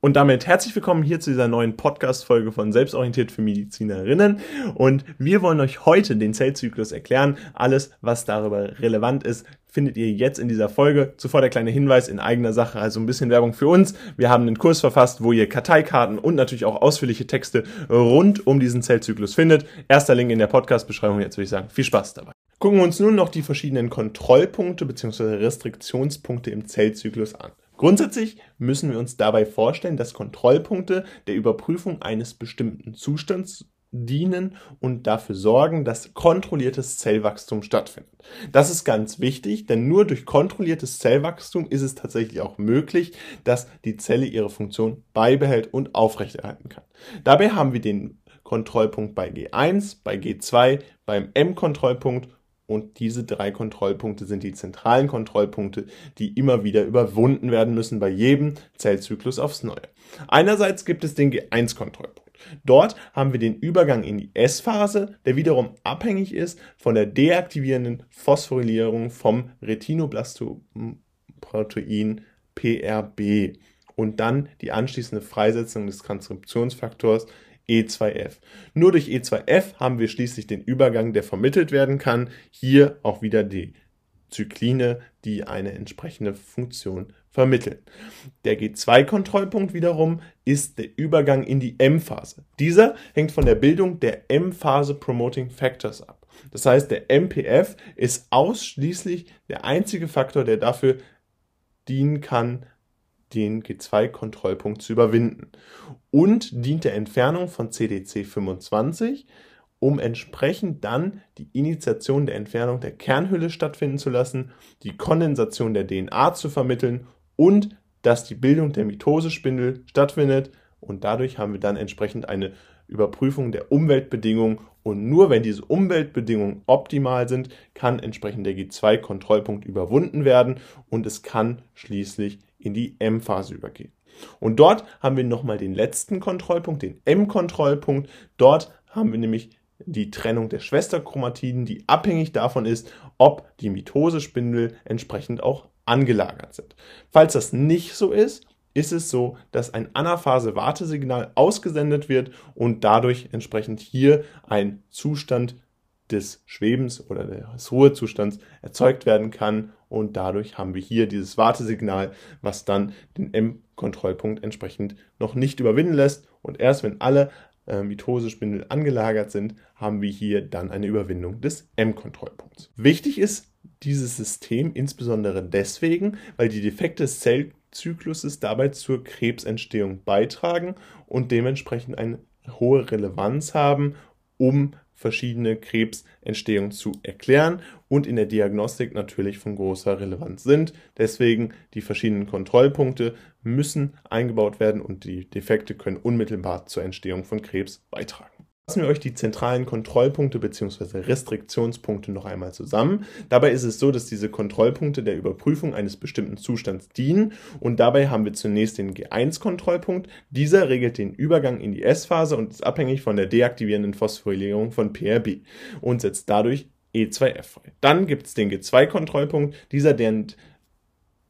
Und damit herzlich willkommen hier zu dieser neuen Podcast-Folge von Selbstorientiert für Medizinerinnen. Und wir wollen euch heute den Zellzyklus erklären. Alles, was darüber relevant ist, findet ihr jetzt in dieser Folge. Zuvor der kleine Hinweis in eigener Sache, also ein bisschen Werbung für uns. Wir haben einen Kurs verfasst, wo ihr Karteikarten und natürlich auch ausführliche Texte rund um diesen Zellzyklus findet. Erster Link in der Podcast-Beschreibung. Jetzt würde ich sagen, viel Spaß dabei. Gucken wir uns nun noch die verschiedenen Kontrollpunkte bzw. Restriktionspunkte im Zellzyklus an. Grundsätzlich müssen wir uns dabei vorstellen, dass Kontrollpunkte der Überprüfung eines bestimmten Zustands dienen und dafür sorgen, dass kontrolliertes Zellwachstum stattfindet. Das ist ganz wichtig, denn nur durch kontrolliertes Zellwachstum ist es tatsächlich auch möglich, dass die Zelle ihre Funktion beibehält und aufrechterhalten kann. Dabei haben wir den Kontrollpunkt bei G1, bei G2, beim M-Kontrollpunkt und diese drei Kontrollpunkte sind die zentralen Kontrollpunkte, die immer wieder überwunden werden müssen bei jedem Zellzyklus aufs Neue. Einerseits gibt es den G1-Kontrollpunkt. Dort haben wir den Übergang in die S-Phase, der wiederum abhängig ist von der deaktivierenden Phosphorylierung vom Retinoblastoprotein PRB und dann die anschließende Freisetzung des Transkriptionsfaktors E2F. Nur durch E2F haben wir schließlich den Übergang, der vermittelt werden kann. Hier auch wieder die Zykline, die eine entsprechende Funktion vermitteln. Der G2-Kontrollpunkt wiederum ist der Übergang in die M-Phase. Dieser hängt von der Bildung der M-Phase Promoting Factors ab. Das heißt, der MPF ist ausschließlich der einzige Faktor, der dafür dienen kann, den G2-Kontrollpunkt zu überwinden. Und dient der Entfernung von CDC 25, um entsprechend dann die Initiation der Entfernung der Kernhülle stattfinden zu lassen, die Kondensation der DNA zu vermitteln und dass die Bildung der Mitosespindel stattfindet. Und dadurch haben wir dann entsprechend eine Überprüfung der Umweltbedingungen und nur wenn diese Umweltbedingungen optimal sind, kann entsprechend der G2-Kontrollpunkt überwunden werden und es kann schließlich in die M-Phase übergehen. Und dort haben wir nochmal den letzten Kontrollpunkt, den M-Kontrollpunkt. Dort haben wir nämlich die Trennung der Schwesterchromatiden, die abhängig davon ist, ob die Mitosespindel entsprechend auch angelagert sind. Falls das nicht so ist, ist es so, dass ein Anaphase-Wartesignal ausgesendet wird und dadurch entsprechend hier ein Zustand des Schwebens oder des Ruhezustands erzeugt werden kann und dadurch haben wir hier dieses Wartesignal, was dann den M-Kontrollpunkt entsprechend noch nicht überwinden lässt und erst wenn alle äh, Mitosespindel angelagert sind, haben wir hier dann eine Überwindung des M-Kontrollpunkts. Wichtig ist dieses System insbesondere deswegen, weil die Defekte des Zellzykluses dabei zur Krebsentstehung beitragen und dementsprechend eine hohe Relevanz haben, um verschiedene Krebsentstehungen zu erklären und in der Diagnostik natürlich von großer Relevanz sind. Deswegen die verschiedenen Kontrollpunkte müssen eingebaut werden und die Defekte können unmittelbar zur Entstehung von Krebs beitragen. Fassen wir euch die zentralen Kontrollpunkte bzw. Restriktionspunkte noch einmal zusammen. Dabei ist es so, dass diese Kontrollpunkte der Überprüfung eines bestimmten Zustands dienen und dabei haben wir zunächst den G1-Kontrollpunkt. Dieser regelt den Übergang in die S-Phase und ist abhängig von der deaktivierenden Phosphorylierung von PRB und setzt dadurch E2F frei. Dann gibt es den G2-Kontrollpunkt. Dieser dient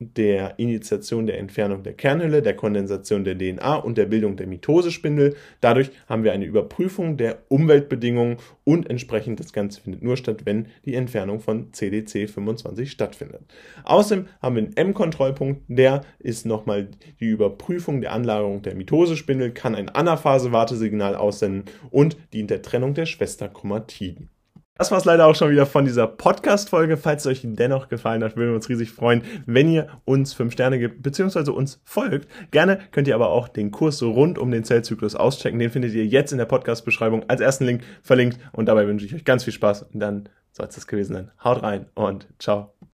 der Initiation der Entfernung der Kernhülle, der Kondensation der DNA und der Bildung der Mitosespindel. Dadurch haben wir eine Überprüfung der Umweltbedingungen und entsprechend das Ganze findet nur statt, wenn die Entfernung von CDC 25 stattfindet. Außerdem haben wir einen M-Kontrollpunkt, der ist nochmal die Überprüfung der Anlagerung der Mitosespindel, kann ein Anaphase-Wartesignal aussenden und dient der Trennung der Schwesterchromatiden. Das war es leider auch schon wieder von dieser Podcast-Folge. Falls es euch dennoch gefallen hat, würden wir uns riesig freuen, wenn ihr uns fünf Sterne gibt, beziehungsweise uns folgt. Gerne könnt ihr aber auch den Kurs rund um den Zellzyklus auschecken. Den findet ihr jetzt in der Podcast-Beschreibung als ersten Link verlinkt. Und dabei wünsche ich euch ganz viel Spaß. Und dann soll es das gewesen sein. Haut rein und ciao.